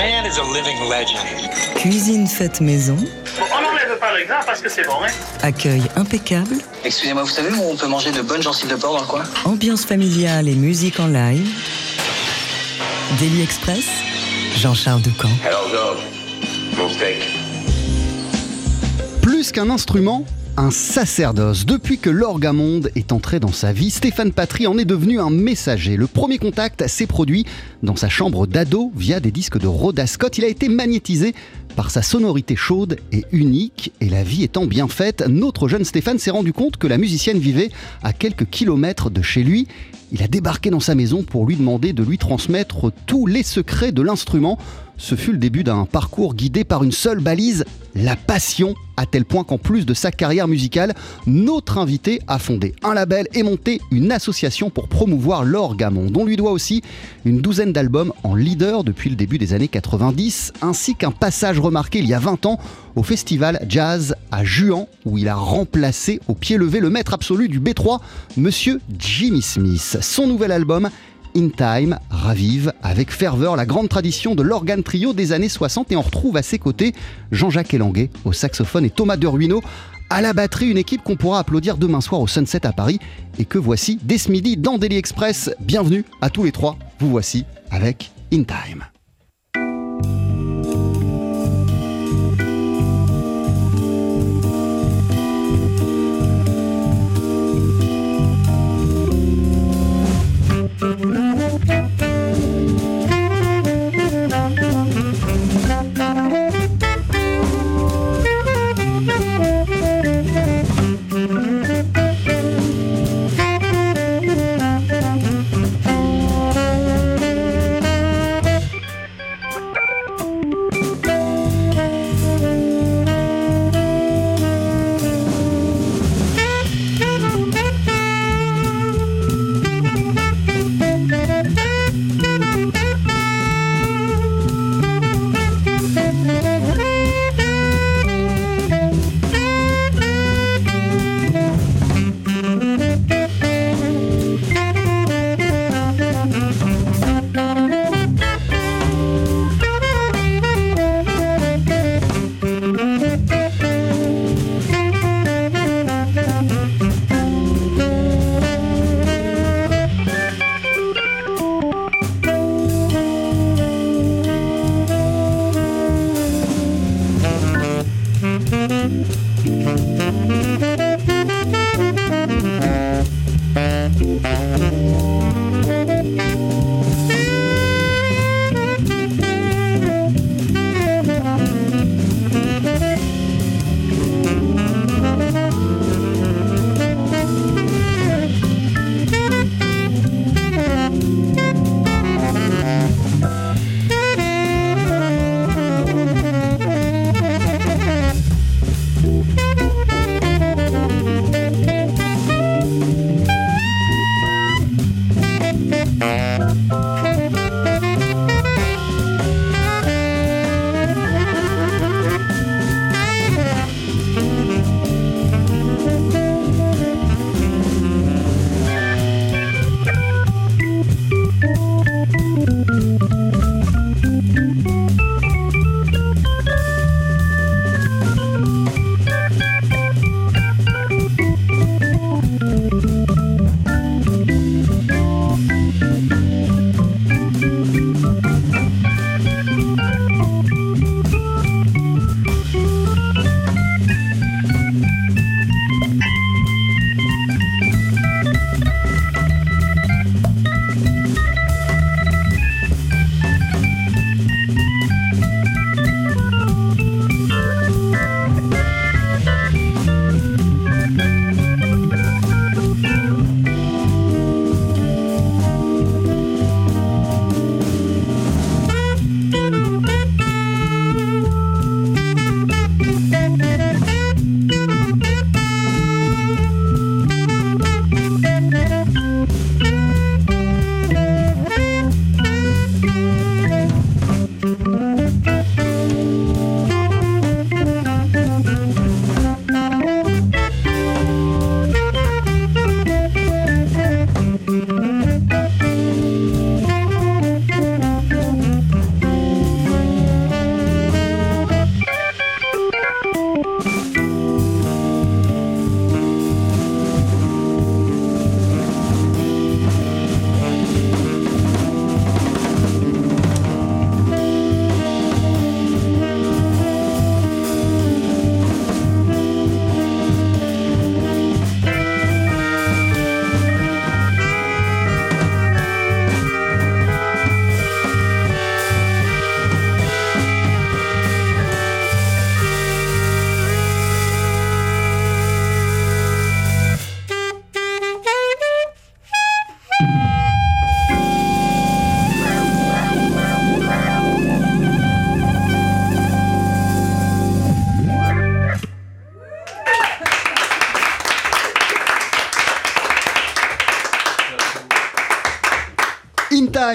man is a living legend. Cuisine faite maison, On n'enlève pas le gras parce que c'est bon, hein accueil impeccable, Excusez-moi, vous savez où on peut manger de bonnes gencives de porc dans le coin? Ambiance familiale et musique en live. Daily Express, Jean-Charles Ducamp. Alors, Georges, mon steak. Plus qu'un instrument, un sacerdoce. Depuis que l'orgamonde est entré dans sa vie, Stéphane Patry en est devenu un messager. Le premier contact s'est produit dans sa chambre d'ado via des disques de Rhoda Scott. Il a été magnétisé par sa sonorité chaude et unique. Et la vie étant bien faite, notre jeune Stéphane s'est rendu compte que la musicienne vivait à quelques kilomètres de chez lui. Il a débarqué dans sa maison pour lui demander de lui transmettre tous les secrets de l'instrument. Ce fut le début d'un parcours guidé par une seule balise, la passion, à tel point qu'en plus de sa carrière musicale, notre invité a fondé un label et monté une association pour promouvoir l'orgamonde. On lui doit aussi une douzaine d'albums en leader depuis le début des années 90, ainsi qu'un passage remarqué il y a 20 ans au festival Jazz à Juan, où il a remplacé au pied levé le maître absolu du B3, monsieur Jimmy Smith. Son nouvel album In Time ravive avec ferveur la grande tradition de l'organe trio des années 60 et on retrouve à ses côtés Jean-Jacques Elanguet au saxophone et Thomas Ruineau à la batterie, une équipe qu'on pourra applaudir demain soir au Sunset à Paris et que voici dès ce midi dans Daily Express. Bienvenue à tous les trois, vous voici avec In Time.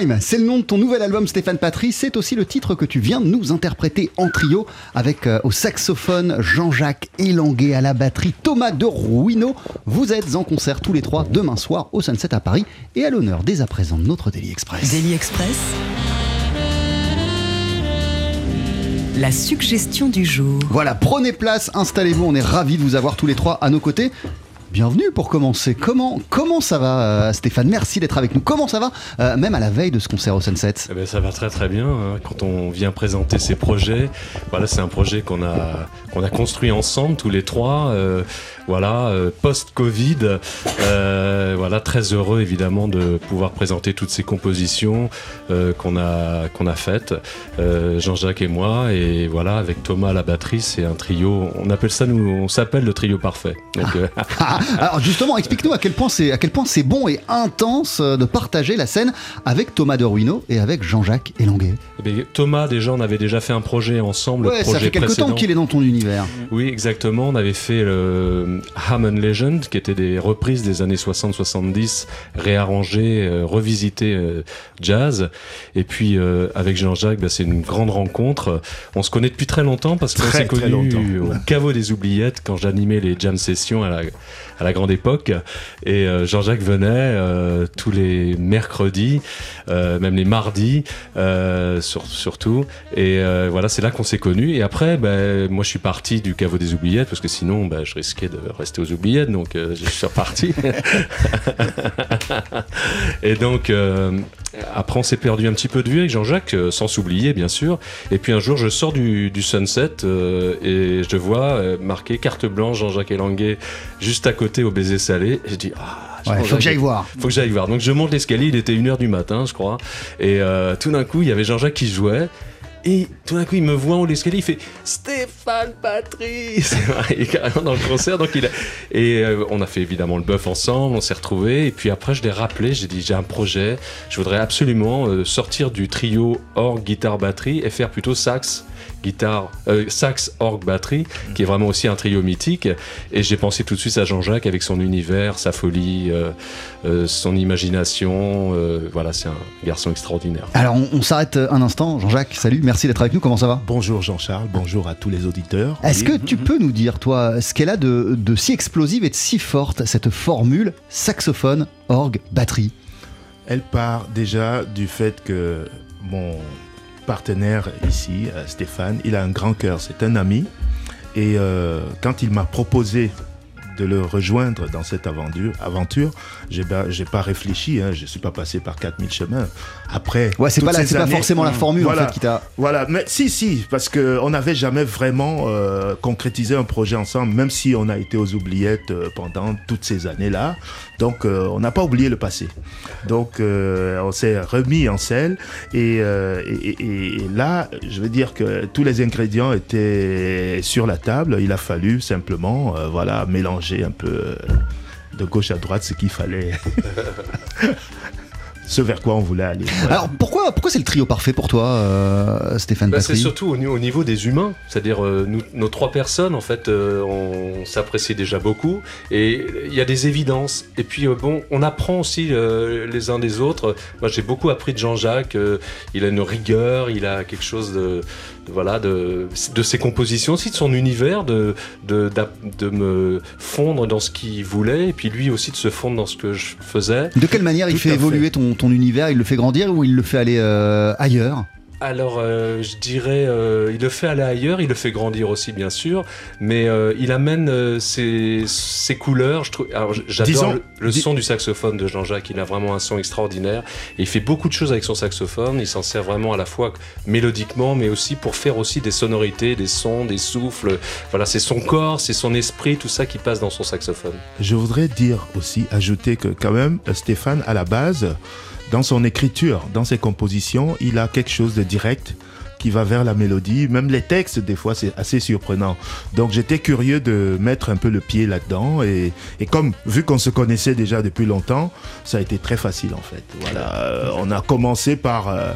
Time, c'est le nom de ton nouvel album Stéphane Patry, c'est aussi le titre que tu viens de nous interpréter en trio avec euh, au saxophone Jean-Jacques Elanguet à la batterie Thomas de Rouineau. Vous êtes en concert tous les trois demain soir au Sunset à Paris et à l'honneur dès à présent de notre Daily Express. Daily Express. La suggestion du jour. Voilà, prenez place, installez-vous, on est ravis de vous avoir tous les trois à nos côtés. Bienvenue pour commencer. Comment, comment ça va, euh, Stéphane? Merci d'être avec nous. Comment ça va, euh, même à la veille de ce concert au Sunset? Eh ben, ça va très très bien. hein. Quand on vient présenter ces projets, voilà, c'est un projet qu'on a qu'on a construit ensemble tous les trois. euh, voilà, euh, post-Covid, euh, voilà, très heureux évidemment de pouvoir présenter toutes ces compositions euh, qu'on a qu'on a faites, Jean-Jacques et moi, et voilà, avec Thomas à la batterie, c'est un trio. On appelle ça nous, on s'appelle le trio parfait. Donc, Ah, Alors justement, explique-nous à quel point c'est bon et intense de partager la scène avec Thomas de Ruino et avec Jean-Jacques Elanguet. eh Thomas, déjà, on avait déjà fait un projet ensemble. le Ouais, ça fait quelque précédent. temps qu'il est dans ton univers. Oui, exactement. On avait fait le Hammond Legend, qui était des reprises des années 60-70, réarrangées, euh, revisitées euh, jazz. Et puis euh, avec Jean-Jacques, bah, c'est une grande rencontre. On se connaît depuis très longtemps parce qu'on s'est connus au caveau des oubliettes quand j'animais les jam sessions à la, à la grande époque. Et euh, Jean-Jacques venait tous les mercredis, même les mardis, sur- surtout. Et voilà, c'est là qu'on s'est connus. Et après, ben, moi, je suis parti du caveau des oubliettes parce que sinon, ben, je risquais de rester aux oubliettes. Donc, euh, je suis reparti. et donc, euh, après, on s'est perdu un petit peu de vue avec Jean-Jacques, euh, sans s'oublier, bien sûr. Et puis un jour, je sors du, du Sunset et je vois marqué carte blanche Jean-Jacques Elanguet juste à côté au baiser salé. Et je dis, ah, Ouais, faut que j'aille voir. faut que j'aille voir. Donc je monte l'escalier, il était 1h du matin, je crois. Et euh, tout d'un coup, il y avait Jean-Jacques qui jouait. Et tout d'un coup, il me voit en haut de l'escalier, il fait Stéphane Patrice Il est carrément dans le concert. Donc il a... Et euh, on a fait évidemment le bœuf ensemble, on s'est retrouvés. Et puis après, je l'ai rappelé, j'ai dit J'ai un projet, je voudrais absolument euh, sortir du trio orgue, guitare, batterie et faire plutôt sax. Guitare, euh, sax, orgue, batterie, qui est vraiment aussi un trio mythique. Et j'ai pensé tout de suite à Jean-Jacques avec son univers, sa folie, euh, euh, son imagination. euh, voilà, c'est un garçon extraordinaire. Alors on, on s'arrête un instant. Jean-Jacques, salut, merci d'être avec nous. Comment ça va Bonjour Jean-Charles, bonjour à tous les auditeurs. Est-ce Oui. que tu peux nous dire, toi, ce qu'elle a de, de si explosive et de si forte, cette formule saxophone, orgue, batterie? Elle part déjà du fait que mon partenaire ici, euh, Stéphane, il a un grand cœur, c'est un ami. Et euh, quand il m'a proposé de le rejoindre dans cette aventure, aventure j'ai pas, réfléchi, hein, je suis pas passé par 4000 chemins. Après, Ouais, c'est pas, la- forcément la formule en Voilà. fait qui t'a. Voilà, mais si, si, parce qu'on n'avait jamais vraiment euh, concrétisé un projet ensemble, même si on a été aux oubliettes euh, pendant toutes ces années-là. Donc, euh, on n'a pas oublié le passé. Donc, euh, on s'est remis en selle. Et, euh, et, et- et là, je veux dire que tous les ingrédients étaient sur la table. Il a fallu simplement, euh, voilà, mélanger un peu de gauche à droite ce qu'il fallait. ce vers quoi on voulait aller. Voilà. Alors pourquoi, pourquoi c'est le trio parfait pour toi, euh, Stéphane Bah, c'est surtout au, ni- au niveau des humains, c'est-à-dire euh, nous, nos trois personnes, en fait, euh, on s'apprécie déjà beaucoup et il y a des évidences. Et puis, euh, bon, on apprend aussi euh, les uns des autres. Moi, j'ai beaucoup appris de Jean-Jacques. euh, il a une rigueur, il a quelque chose de- voilà, de, de ses compositions, aussi de son univers, de, de, de me fondre dans ce qu'il voulait et puis lui aussi de se fondre dans ce que je faisais. De quelle manière il fait évoluer ton, ton univers? Il le fait grandir ou il le fait aller euh, ailleurs? Alors, euh, je dirais, euh, il le fait aller ailleurs, il le fait grandir aussi, bien sûr, mais euh, il amène ses, ses couleurs. Je trouve, alors, j- j'adore le, son du saxophone de Jean-Jacques. Il a vraiment un son extraordinaire. Et il fait beaucoup de choses avec son saxophone. Il s'en sert vraiment à la fois mélodiquement, mais aussi pour faire aussi des sonorités, des sons, des souffles. Voilà, c'est son corps, c'est son esprit, tout ça qui passe dans son saxophone. Je voudrais dire aussi, ajouter que quand même, Stéphane, à la base, dans son écriture, dans ses compositions, il a quelque chose de direct qui va vers la mélodie. Même les textes, des fois, c'est assez surprenant. Donc j'étais curieux de mettre un peu le pied là-dedans. Et, et comme, vu qu'on se connaissait déjà depuis longtemps, ça a été très facile en fait. Voilà, Euh, on a commencé par... euh,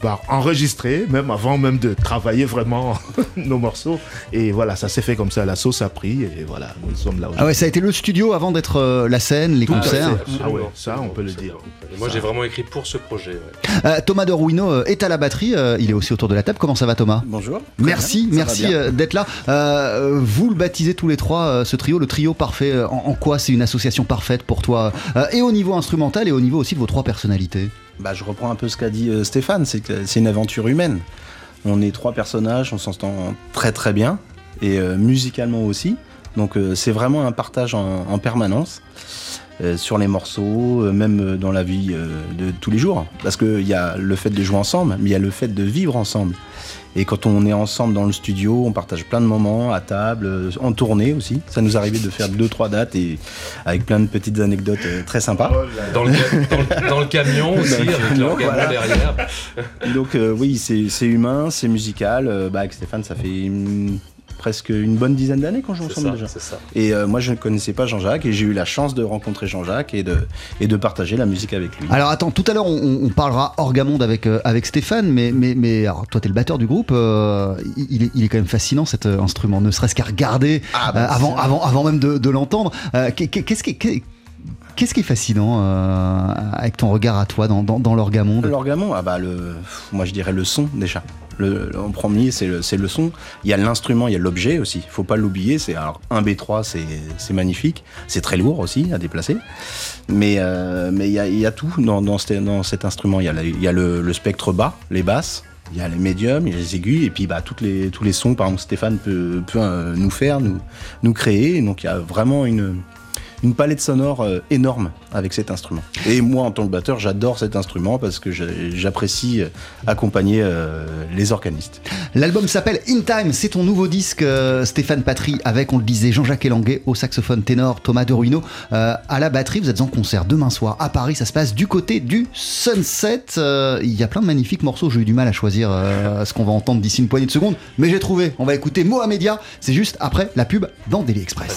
par enregistrer, même avant même de travailler vraiment nos morceaux. Et voilà, ça s'est fait comme ça, la sauce a pris et voilà, nous sommes là Ah ouais, ça a été le studio avant d'être euh, la scène, les Tout concerts. fait. Ah ouais, ça on peut le dire. Et moi, j'ai vraiment écrit pour ce projet. ouais. Euh, Thomas de Ruino euh, est à la batterie, euh, il est aussi autour de la table. Comment ça va Thomas? Bonjour. Merci, merci d'être là. Euh, vous le baptisez tous les trois, ce trio, le trio parfait. En, en quoi c'est une association parfaite pour toi? Euh, Et au niveau instrumental et au niveau aussi de vos trois personnalités? Bah, je reprends un peu ce qu'a dit euh, Stéphane, c'est que c'est une aventure humaine. On est trois personnages, on s'entend très très bien, et euh, musicalement aussi. Donc euh, c'est vraiment un partage en, en permanence sur les morceaux, même dans la vie de tous les jours. Parce qu'il y a le fait de jouer ensemble, mais il y a le fait de vivre ensemble. Et quand on est ensemble dans le studio, on partage plein de moments à table, euh, en tournée aussi. Ça nous arrivait de faire deux trois dates et avec plein de petites anecdotes euh, très sympas. Dans le, ca- dans le- dans le camion aussi, Dans le avec camion, voilà. derrière. Donc euh, oui, c'est humain, c'est musical. Bah, avec Stéphane, ça fait une- presque une bonne dizaine d'années qu'on joue ensemble ça, déjà. ça. Et euh, moi, je ne connaissais pas Jean-Jacques et j'ai eu la chance de rencontrer Jean-Jacques et de, et de partager la musique avec lui. Alors attends, tout à l'heure on, on parlera Orgamonde avec, euh, avec Stéphane, mais, mais, mais alors, toi t'es le batteur du groupe, euh, il, est, il est quand même fascinant cet instrument, ne serait-ce qu'à regarder Ah, bah, euh, avant, avant, avant même de, de l'entendre. Euh, qu'est- qu'est-ce qui, qu'est- qu'est-ce qui est fascinant euh, avec ton regard à toi dans, dans, dans l'Orgamonde L'orgamon, ah bah le, moi je dirais le son déjà. En premier, c'est le, le son. Il y a l'instrument, il y a l'objet aussi. Faut pas l'oublier. C'est un B3, c'est magnifique. C'est très lourd aussi à déplacer. Mais euh, il y a, il tout dans, cet, instrument. Il y a, il le, spectre bas, les basses. Il y a les médiums, il y a les aigus, et puis bah, toutes les, tous les sons, par exemple, Stéphane peut, euh, nous faire, nous, créer. Donc il y a vraiment une, une palette sonore euh, énorme avec cet instrument. Et moi, en tant que batteur, j'adore cet instrument parce que j'apprécie euh, accompagner euh, les organistes. L'album s'appelle In Time, c'est ton nouveau disque euh, Stéphane Patry avec, on le disait, Jean-Jacques Elanguet au saxophone ténor, Thomas de Ruino euh, à la batterie. Vous êtes en concert demain soir à Paris, ça se passe du côté du Sunset. Euh, Il y a plein de magnifiques morceaux, j'ai eu du mal à choisir euh, ce qu'on va entendre d'ici une poignée de secondes, mais j'ai trouvé. On va écouter Mohamedia, c'est juste après la pub dans Daily Express.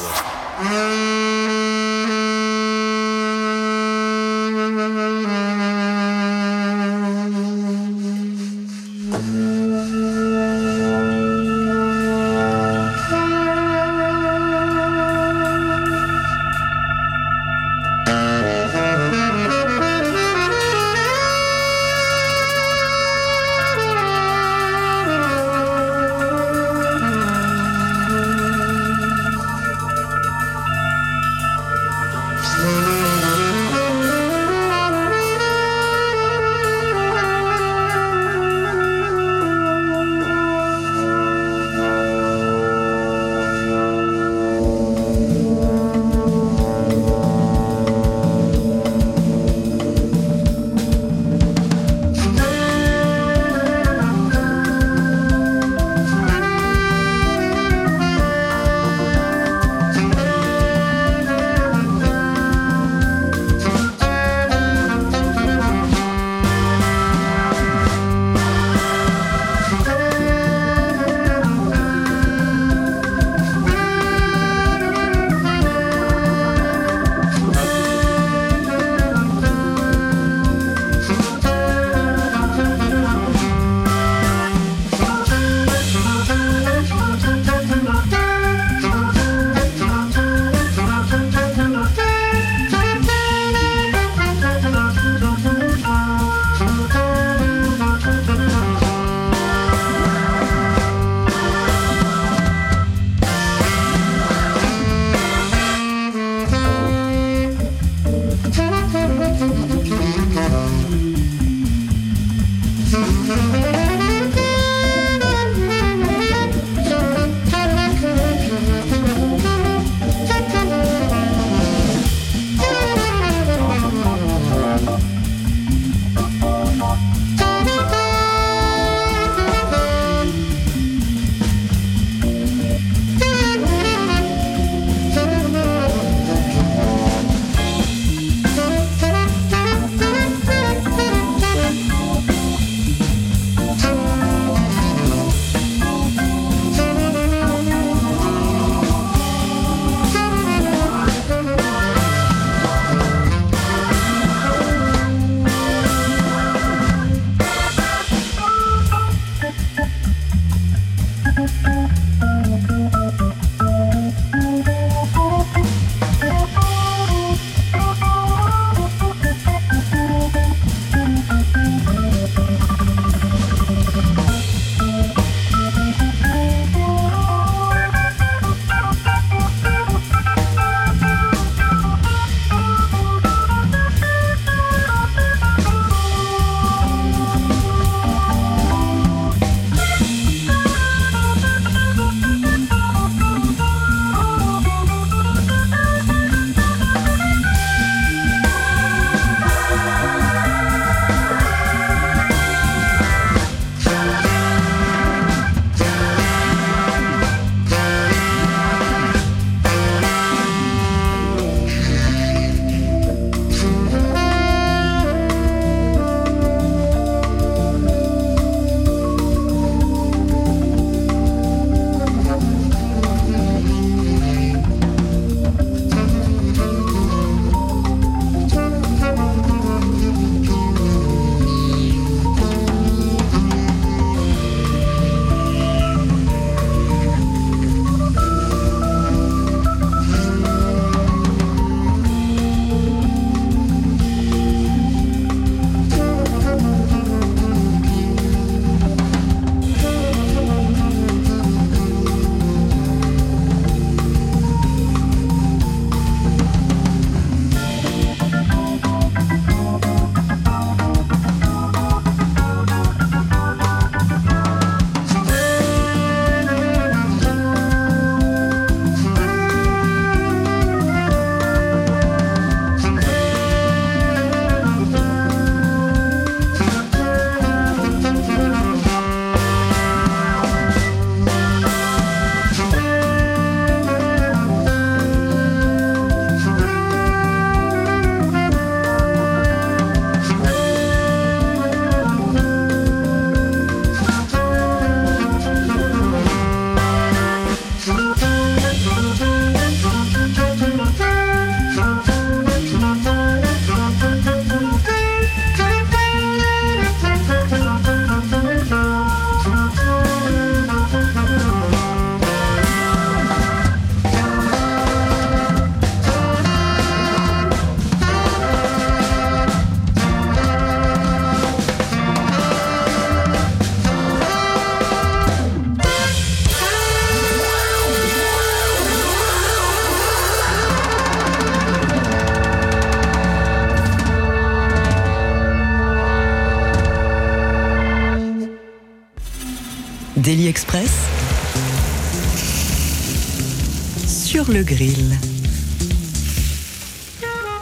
Le grill.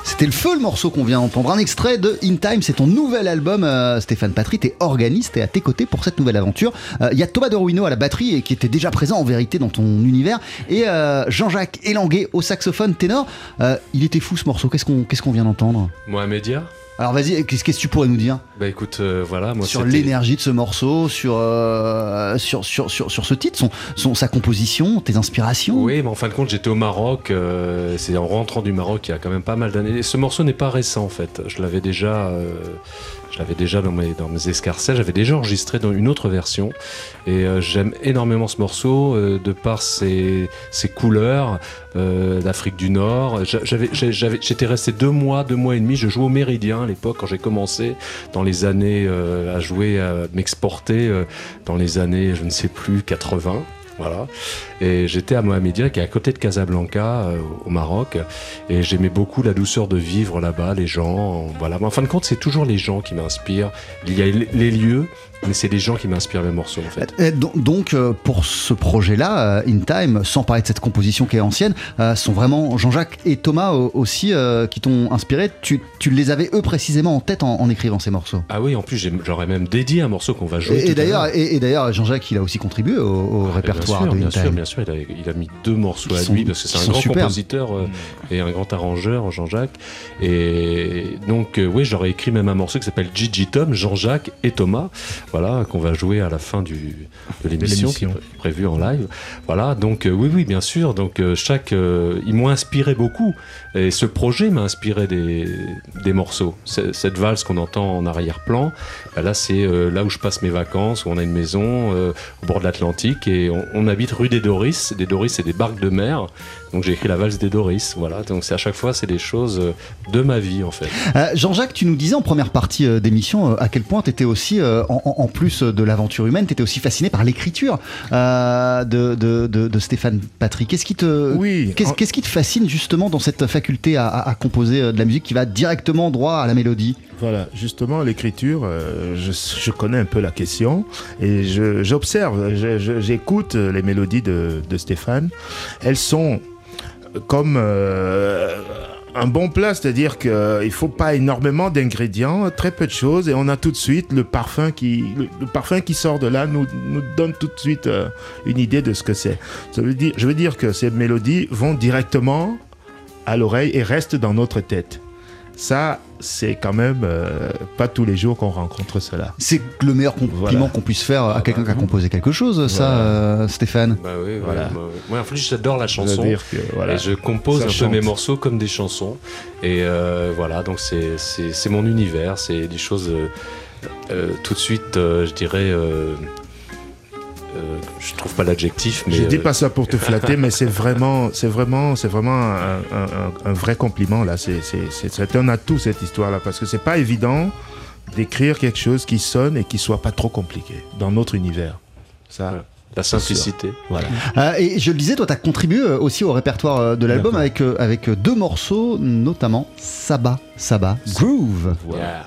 C'était le feu le morceau qu'on vient d'entendre. Un extrait de In Time, c'est ton nouvel album. euh, Stéphane Patry, t'es organiste et à tes côtés pour cette nouvelle aventure. Euh, Il y a Thomas de Ruino à la batterie et qui était déjà présent en vérité dans ton univers. Et euh, Jean-Jacques Elanguet au saxophone ténor. Euh, il était fou ce morceau. Qu'est-ce qu'on qu'est-ce qu'on vient d'entendre? Mohamedia Alors vas-y, qu'est-ce que tu pourrais nous dire Bah écoute, euh, voilà, moi sur l'énergie de ce morceau, sur, euh, sur, sur, sur, sur ce titre, son, son, sa composition, tes inspirations? Oui, mais en fin de compte, j'étais au Maroc. euh, c'est en rentrant du Maroc il y a quand même pas mal d'années. Ce morceau n'est pas récent en fait. Je l'avais déjà, je l'avais déjà dans mes, dans mes escarcelles. J'avais déjà enregistré dans une autre version. Et euh, j'aime énormément ce morceau euh, de par ses, ses couleurs euh, d'Afrique du Nord. J'étais resté deux mois, deux mois et demi. Je jouais au Méridien l'époque quand j'ai commencé dans les années euh, à jouer, à m'exporter euh, dans les années, je ne sais plus, 80. Voilà. Et j'étais à Mohamedia, qui est à côté de Casablanca, euh, au Maroc. Et j'aimais beaucoup la douceur de vivre là-bas, les gens. Voilà. En fin de compte, c'est toujours les gens qui m'inspirent. Il y a les lieux, mais c'est les gens qui m'inspirent les morceaux, en fait. Don- Donc, euh, pour ce projet-là, euh, In Time, sans parler de cette composition qui est ancienne, euh, sont vraiment Jean-Jacques et Thomas euh, aussi euh, qui t'ont inspiré. Tu, tu les avais eux précisément en tête en, en écrivant ces morceaux. Ah oui, en plus, j'aurais même dédié un morceau qu'on va jouer. Et, d'ailleurs, l'heure. et, et d'ailleurs, Jean-Jacques, il a aussi contribué au, au Ah, répertoire bien sûr, de bien sûr, bien sûr, il a, il a mis deux morceaux Qui à sont- lui parce que c'est un grand compositeur euh, et un grand arrangeur, Jean-Jacques. Et donc, euh, oui, j'aurais écrit même un morceau qui s'appelle Gigi Tom, Jean-Jacques et Thomas, voilà, qu'on va jouer à la fin du, de l'émission qui est prévue en live. Voilà, donc euh, oui, oui, bien sûr. Donc euh, chaque, euh, ils m'ont inspiré beaucoup. Et ce projet m'a inspiré des, des morceaux. Cette valse qu'on entend en arrière-plan, bah là, c'est euh, là où je passe mes vacances, où on a une maison euh, au bord de l'Atlantique et on, on habite rue des Doris. Des Doris, c'est des barques de mer. Donc j'ai écrit la valse des Doris. Voilà. Donc c'est à chaque fois, c'est des choses de ma vie en fait. Euh, Jean-Jacques, tu nous disais en première partie euh, d'émission euh, à quel point tu étais aussi, euh, en, en- en plus de l'aventure humaine, tu étais aussi fasciné par l'écriture euh, de, de, de- de Stéphane Patrick. Qu'est-ce qui, te, Oui, qu'est-ce, en- qu'est-ce qui te fascine justement dans cette faculté à, composer euh, de la musique qui va directement droit à la mélodie? Voilà, justement, l'écriture, euh, je, je connais un peu la question et j'observe, j'écoute les mélodies de, de Stéphane. Elles sont comme euh, un bon plat, c'est-à-dire qu'il ne faut pas énormément d'ingrédients, très peu de choses et on a tout de suite le parfum qui, le, parfum qui sort de là nous, donne tout de suite euh, une idée de ce que c'est. Je veux dire que ces mélodies vont directement à l'oreille et restent dans notre tête. Ça, c'est quand même euh, pas tous les jours qu'on rencontre cela. C'est le meilleur compliment Voilà. qu'on puisse faire à quelqu'un qui a bah, composé quelque chose, ça, euh, Stéphane. Bah oui, Voilà. moi, moi, en plus, j'adore la chanson. C'est-à-dire que, voilà. Et je compose un chante. peu mes morceaux comme des chansons. Et euh, voilà, donc c'est- mon univers, c'est des choses euh, euh, tout de suite, euh, je dirais. Euh, je trouve pas l'adjectif, mais. Je dis euh, pas ça pour te flatter, mais c'est vraiment, c'est vraiment, c'est vraiment un, un- un- un vrai compliment là. C'est, un atout cette histoire-là parce que c'est pas évident d'écrire quelque chose qui sonne et qui soit pas trop compliqué dans notre univers. Ça, Ouais. la simplicité. voilà. Euh, et je le disais, toi, tu as contribué euh, aussi au répertoire de l'album avec, avec deux morceaux, notamment Saba, Saba, Groove. Yeah.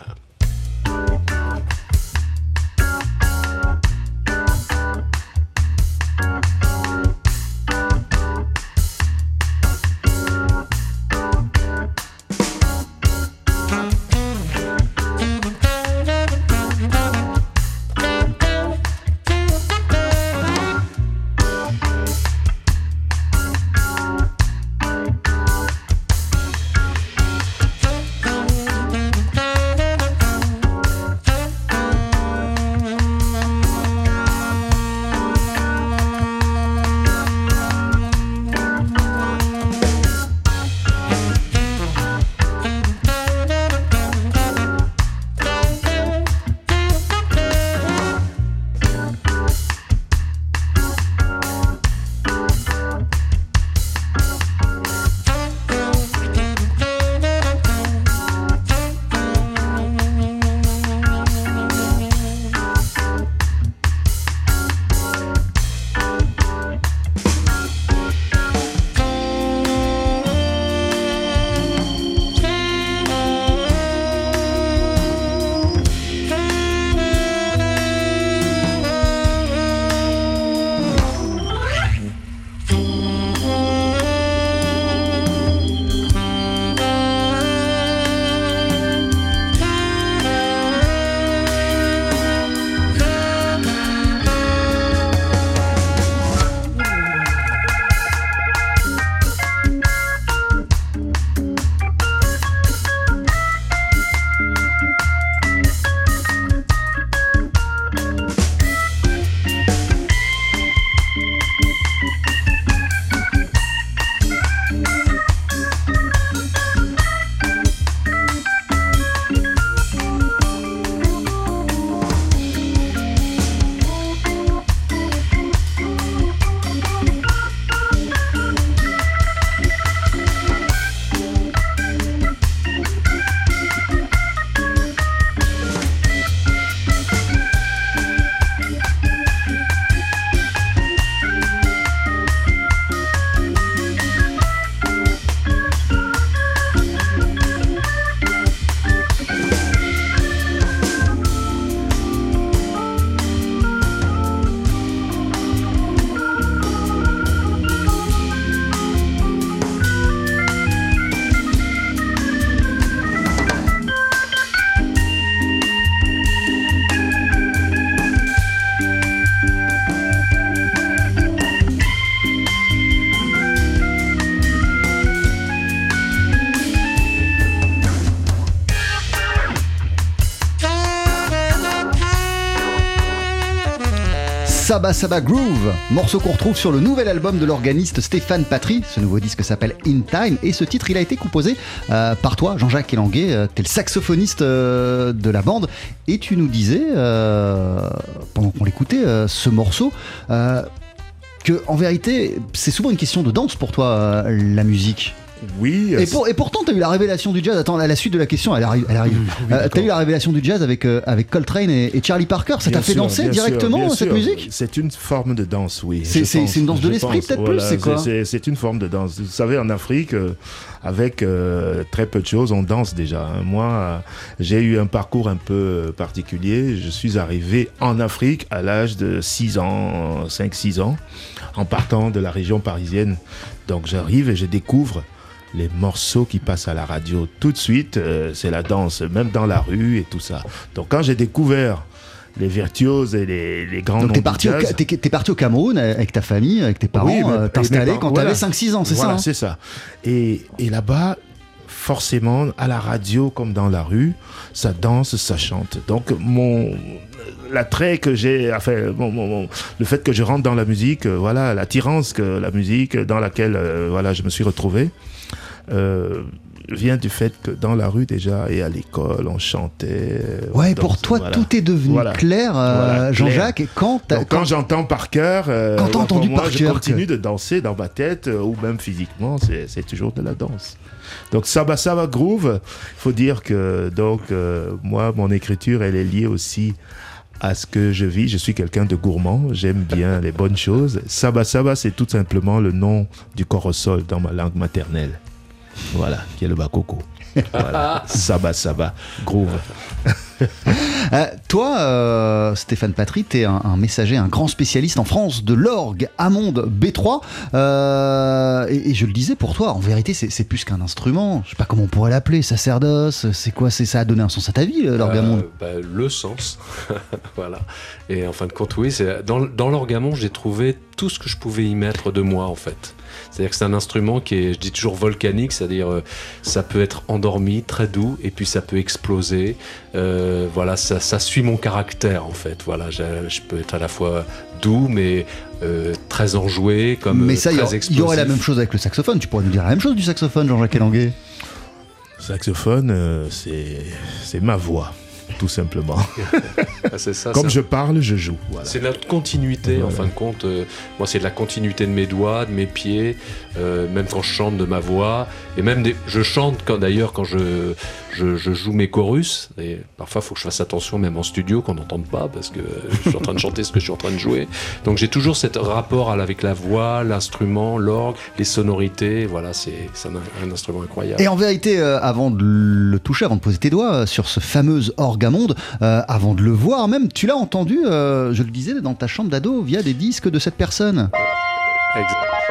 Saba Saba Groove, morceau qu'on retrouve sur le nouvel album de l'organiste Stéphane Patry. Ce nouveau disque s'appelle In Time et ce titre il a été composé euh, par toi, Jean-Jacques Elanguet. Euh, T'es le saxophoniste euh, de la bande et tu nous disais euh, pendant qu'on l'écoutait ce morceau que en vérité c'est souvent une question de danse pour toi la musique. Oui. Et, pour- et pourtant, t'as eu la révélation du jazz. Attends, la, la suite de la question, elle arrive. Elle arrive. Euh, t'as eu la révélation du jazz avec, euh, avec Coltrane et, et Charlie Parker. Ça t'a fait sûr, danser sûr, directement bien cette sûr. musique C'est une forme de danse, oui. C'est- une danse de l'esprit, peut-être plus, c'est quoi c'est- une forme de danse. Vous savez, en Afrique, euh, avec très peu de choses, on danse déjà. hein. Moi, j'ai eu un parcours un peu particulier. Je suis arrivé en Afrique à l'âge de 6 ans, 5-6 ans, en partant de la région parisienne. Donc j'arrive et je découvre les morceaux qui passent à la radio tout de suite, euh, c'est la danse, même dans la rue et tout ça. Donc quand j'ai découvert les virtuoses et les, les grands Donc noms t'es parti, au, t'es, t'es parti au Cameroun avec ta famille, avec tes parents, oui, mais- euh, t'installer quand voilà. t'avais 5-6 ans, c'est Voilà, ça hein c'est ça. Et, et là-bas, forcément, à la radio comme dans la rue, ça danse, ça chante. Donc, mon l'attrait que j'ai, enfin, mon- le fait que je rentre dans la musique, euh, voilà, l'attirance que la musique dans laquelle, euh, voilà, je me suis retrouvé, euh, vient du fait que dans la rue déjà et à l'école, on chantait. euh, on Ouais, pour toi, voilà. tout est devenu Voilà. clair, euh, Voilà, clair. Jean-Jacques. Quand, quand, quand- j'entends par cœur, euh, Quand pour entendu moi, par je continue que- de danser dans ma tête euh, ou même physiquement, c'est toujours de la danse. Donc Saba Saba Groove, il faut dire que donc moi, mon écriture, elle est liée aussi à ce que je vis. Je suis quelqu'un de gourmand, j'aime bien les bonnes choses. Saba Saba, c'est tout simplement le nom du corps au sol dans ma langue maternelle. Voilà, qui est le bakoko. Voilà. Saba Saba Groove. Euh, toi, euh, Stéphane Patry, t'es un, un messager, un grand spécialiste en France de l'orgue Hammond B3. Euh, et, et je le disais pour toi, en vérité, c'est plus qu'un instrument. Je sais pas comment on pourrait l'appeler, sacerdoce. C'est quoi? C'est ça a donné un sens à ta vie, l'orgue Hammond bah, Le sens. voilà. Et en fin de compte, oui, dans, dans l'orgamon, j'ai trouvé tout ce que je pouvais y mettre de moi, en fait. C'est-à-dire que c'est un instrument qui est, je dis toujours volcanique, c'est-à-dire ça peut être endormi, très doux, et puis ça peut exploser. Euh, voilà, ça, ça suit mon caractère, en fait. Voilà, je, je peux être à la fois doux, mais euh, très enjoué, comme Mais ça, il y, très aura- il y aurait la même chose avec le saxophone. Tu pourrais nous dire la même chose du saxophone, Jean-Jacques Elanguet Saxophone, euh, c'est c'est ma voix, tout simplement. Ah, ça, Comme je parle, je joue. Voilà. C'est notre continuité, en fin de compte. Euh, moi, c'est de la continuité de mes doigts, de mes pieds, euh, même quand je chante de ma voix. Et même, des... je chante quand d'ailleurs, quand je, je, je joue mes chorus. Et parfois, il faut que je fasse attention, même en studio, qu'on n'entende pas, parce que je suis en train de chanter ce que je suis en train de jouer. Donc, j'ai toujours cet rapport à- avec la voix, l'instrument, l'orgue, les sonorités. Voilà, c'est un, un instrument incroyable. Et en vérité, euh, avant de le toucher, avant de poser tes doigts euh, sur ce fameux orgamonde, euh, avant de le voir même, tu l'as entendu, euh, je le disais, dans ta chambre d'ado via des disques de cette personne. Exact.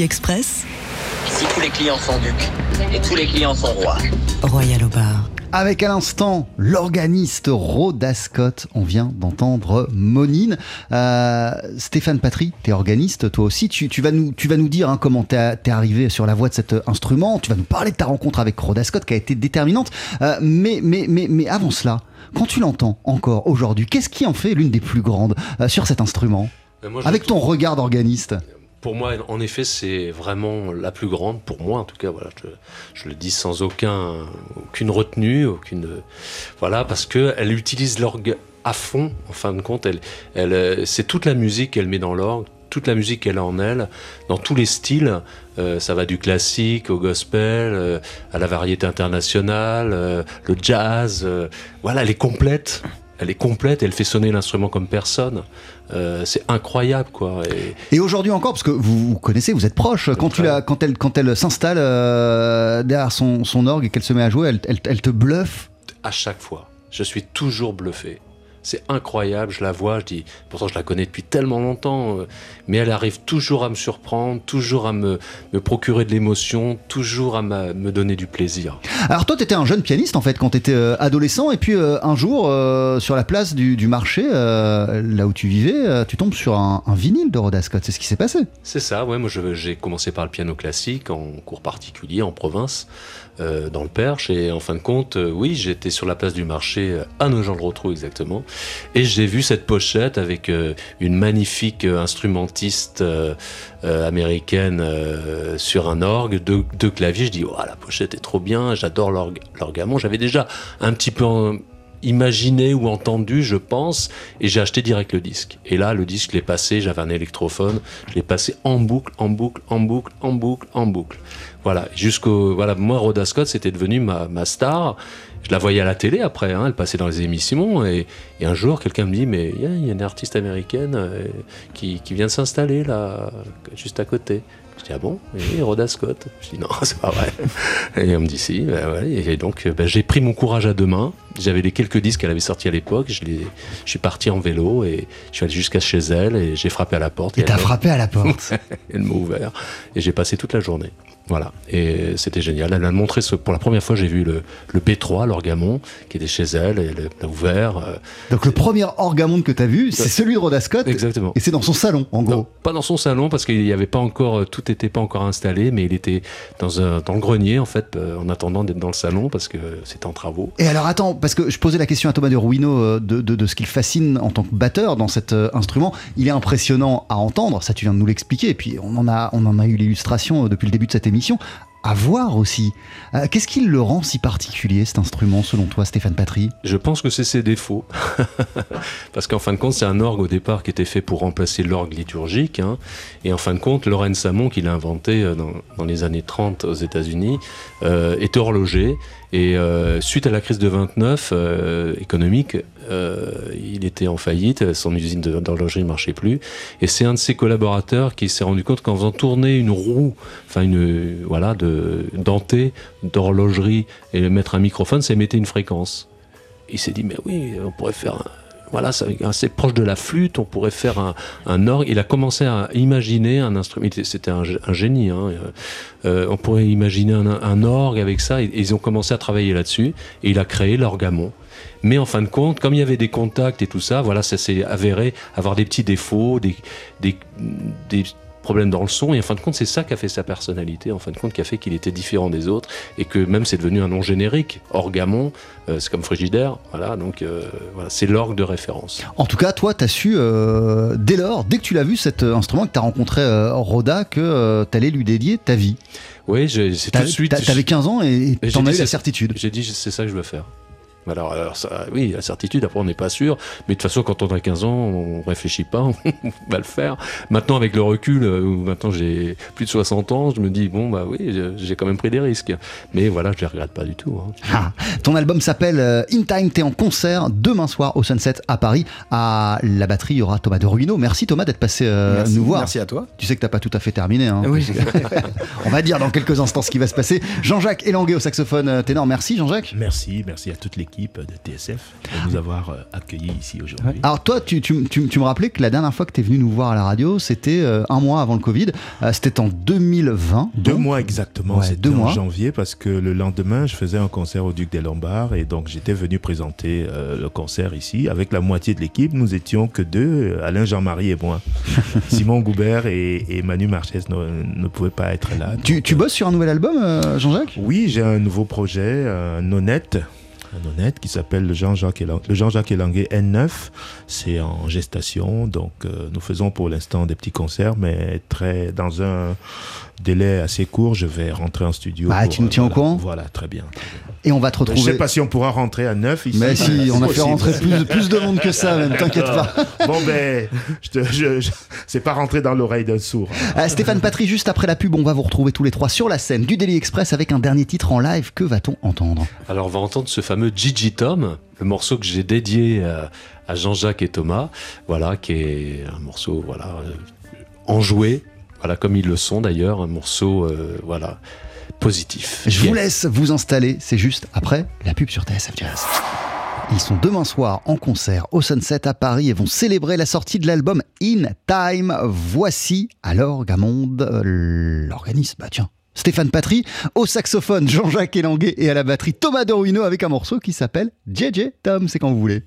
Daily Express, Ici, tous les clients sont ducs et tous les clients sont rois. Royal au bar. Avec à l'instant l'organiste Rhoda Scott. On vient d'entendre Monine. Euh, Stéphane Patry, t'es organiste toi aussi. Tu, tu vas, nous, tu vas nous dire hein, comment t'es t'es arrivé sur la voie de cet instrument. Tu vas nous parler de ta rencontre avec Rhoda Scott qui a été déterminante. Euh, mais, mais, mais, mais avant cela, quand tu l'entends encore aujourd'hui, qu'est-ce qui en fait l'une des plus grandes euh, sur cet instrument? Moi, je Avec trouve- ton regard d'organiste. Pour moi, en effet, c'est vraiment la plus grande. Pour moi, en tout cas, voilà, je, le dis sans aucun, aucune retenue, aucune, voilà, parce que elle utilise l'orgue à fond. En fin de compte, elle, elle, c'est toute la musique qu'elle met dans l'orgue, toute la musique qu'elle a en elle, dans tous les styles. Euh, ça va du classique au gospel, euh, à la variété internationale, euh, le jazz. voilà, elle est complète. Elle est complète. Elle fait sonner l'instrument comme personne. Euh, c'est incroyable, quoi. Et, Et aujourd'hui encore, parce que vous, vous connaissez, vous êtes proche, quand, tu la, quand elle, quand elle s'installe euh, derrière son, son orgue et qu'elle se met à jouer, elle, elle- elle te bluffe? à chaque fois. Je suis toujours bluffé. C'est incroyable, je la vois, je dis, pourtant je la connais depuis tellement longtemps, euh, mais elle arrive toujours à me surprendre, toujours à me, me procurer de l'émotion, toujours à ma- me donner du plaisir. Alors toi, tu étais un jeune pianiste en fait quand tu étais adolescent, et puis euh, un jour, euh, sur la place du, du marché, euh, là où tu vivais, euh, tu tombes sur un, un vinyle de Rhoda Scott. C'est ce qui s'est passé. C'est ça, ouais, moi j'ai commencé par le piano classique, en cours particulier, en province, euh, dans le Perche, et en fin de compte, euh, oui, j'étais sur la place du marché, euh, à Nogent-le-Rotrou exactement, et j'ai vu cette pochette avec euh, une magnifique euh, instrumentiste euh, américaine sur un orgue, deux, deux claviers, je dis, oh, la pochette est trop bien, j'adore l'orgamon, j'avais déjà un petit peu... imaginé ou entendu, je pense, et j'ai acheté direct le disque. Et là, le disque, je l'ai passé, j'avais un électrophone, je l'ai passé en boucle, en boucle, en boucle, en boucle, en boucle. Voilà, jusqu'au. Voilà, moi, Rhoda Scott, c'était devenu ma star. Je la voyais à la télé après, hein, elle passait dans les émissions, et, un jour, quelqu'un me dit Mais il y, a- une artiste américaine euh, qui, qui vient de s'installer là, juste à côté. Je dis Ah bon? Et Rhoda Scott Je dis Non, c'est pas vrai. Et on me dit Si, ouais. Et donc, euh, ben, j'ai pris mon courage à deux mains. J'avais les quelques disques qu'elle avait sortis à l'époque. Je, je suis parti en vélo et je suis allé jusqu'à chez elle et j'ai frappé à la porte. Et t'as frappé à la porte. elle m'a ouvert et j'ai passé toute la journée. Voilà, et c'était génial. Elle m'a montré ce, pour la première fois, j'ai vu le, le B3, l'orgamon, qui était chez elle, et elle l'a ouvert. euh, Donc le premier orgamonde que t'as vu, c'est celui de Rhoda Scott. Exactement. Et c'est dans son salon, en gros. Non, pas dans son salon parce qu'il n'y avait pas encore, tout n'était pas encore installé, mais il était dans, un, dans le grenier en fait, euh, en attendant d'être dans le salon parce que c'était en travaux. Et alors attends, parce que je posais la question à Thomas de Ruino euh, de, de- de ce qu'il fascine en tant que batteur dans cet euh, instrument. Il est impressionnant à entendre, ça tu viens de nous l'expliquer, et puis on en a, on en a eu l'illustration euh, depuis le début de cette émission. À voir aussi. Qu'est-ce qui le rend si particulier cet instrument selon toi, Stéphane Patry? Je pense que c'est ses défauts. Parce qu'en fin de compte, c'est un orgue au départ qui était fait pour remplacer l'orgue liturgique. hein. Et en fin de compte, Loren Samon, qui l'a inventé dans, les années 30 aux États-Unis, est horloger. Et euh, suite à la crise de 29 euh, économique, euh, il était en faillite, son usine d'horlogerie ne marchait plus. Et c'est un de ses collaborateurs qui s'est rendu compte qu'en faisant tourner une roue, enfin une voilà, de dentée d'horlogerie et mettre un microphone, ça émettait une fréquence. Il s'est dit, mais oui, on pourrait faire. Voilà, assez proche de la flûte, on pourrait faire un, orgue. Il a commencé à imaginer un instrument. C'était un, gé- un génie. hein. Euh, on pourrait imaginer un, orgue avec ça. Et, ils ont commencé à travailler là-dessus. Et il a créé l'orgamon. Mais en fin de compte, comme il y avait des contacts et tout ça, voilà, ça s'est avéré avoir des petits défauts, des problème dans le son. Et en fin de compte, c'est ça qui a fait sa personnalité, en fin de compte, qui a fait qu'il était différent des autres et que même c'est devenu un nom générique. Orgamon, euh, c'est comme Frigidaire, voilà. Donc euh, voilà, c'est l'orgue de référence. En tout cas, toi, tu as su, euh, dès lors, dès que tu l'as vu, cet instrument, que tu as rencontré Roda, que tu allais lui dédier ta vie. Oui, c'est tout de suite. T'avais 15 ans et t'en as eu la certitude. J'ai dit, c'est ça que je veux faire. Alors, alors ça, oui, la certitude, après on n'est pas sûr, mais de toute façon quand on a 15 ans, on réfléchit pas, on va le faire. Maintenant avec le recul, euh, où maintenant j'ai plus de 60 ans, je me dis, bon bah oui, j'ai- quand même pris des risques. Mais voilà, je les regrette pas du tout. hein. Ah, ton album s'appelle euh, In Time, t'es en concert demain soir au Sunset à Paris. À la batterie, il y aura Thomas de Ruino. Merci Thomas d'être passé euh, Merci, nous voir. merci à toi. Tu sais que t'as pas tout à fait terminé. Hein, Oui. On va dire dans quelques instants ce qui va se passer. Jean-Jacques Elanguet au saxophone euh, ténor. Merci Jean-Jacques. Merci, merci à toute l'équipe de TSF de nous avoir euh, accueillis ici aujourd'hui. Alors toi, tu, tu- tu- tu me rappelais que la dernière fois que tu es venu nous voir à la radio, c'était euh, un mois avant le Covid. Euh, c'était en 2020. Deux donc- mois exactement, Ouais, c'était deux en mois. janvier parce que le lendemain je faisais un concert au Duc des Lombards et donc j'étais venu présenter euh, le concert ici avec la moitié de l'équipe. Nous étions que deux, euh, Alain Jean-Marie et moi. Simon Goubert et, et Manu Marchès ne, ne pouvaient pas être là. Tu, Donc, euh, bosses sur un nouvel album, euh, Jean-Jacques? Oui, j'ai un nouveau projet, un honnête. Un honnête qui s'appelle le Jean-Jacques le Jean-Jacques Elanguet N9. C'est en gestation, donc euh, nous faisons pour l'instant des petits concerts, mais très dans un délai assez court, je vais rentrer en studio. Bah, pour, tu nous tiens au voilà, courant Voilà, très bien. Et on va te Je sais retrouver. pas si on pourra rentrer à 9 ici. Mais si, on a fait rentrer plus, plus de monde que ça, même, t'inquiète pas. Bon ben, je te, je, je- c'est pas rentré dans l'oreille d'un sourd. Euh, Stéphane Patry, juste après la pub, on va vous retrouver tous les trois sur la scène du Daily Express avec un dernier titre en live. Que va-t-on entendre? Alors on va entendre ce fameux Gigi Tom, le morceau que j'ai dédié euh, à Jean-Jacques et Thomas, voilà, qui est un morceau, voilà, euh, enjoué, voilà, comme ils le sont d'ailleurs, un morceau, euh, voilà, positif. Je vous laisse vous installer, c'est juste après la pub sur TSF Jazz. Ils sont demain soir en concert au Sunset à Paris et vont célébrer la sortie de l'album In Time. Voici alors Gamonde, euh, l'organisme. Bah tiens, Stéphane Patry, au saxophone Jean-Jacques Elanguet et à la batterie Thomas Doruino avec un morceau qui s'appelle JJ Tom, c'est quand vous voulez.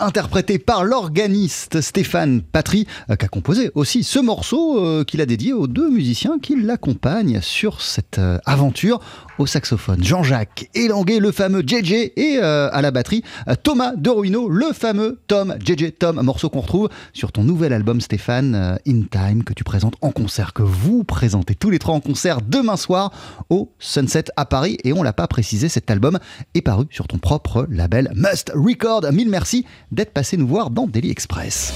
Interprété par l'organiste Stéphane Patry, euh, qui a composé aussi ce morceau euh, qu'il a dédié aux deux musiciens qui l'accompagnent sur cette euh, aventure au saxophone. Jean-Jacques Elanguet, le fameux JJ, et euh, à la batterie, euh, Thomas de Ruino, le fameux Tom, JJ Tom, morceau qu'on retrouve sur ton nouvel album Stéphane, euh, In Time, que tu présentes en concert, que vous présentez tous les trois en concert demain soir au Sunset à Paris. Et on l'a pas précisé, cet album est paru sur ton propre label Must Record. Mille merci d'être passé nous voir dans Daily Express.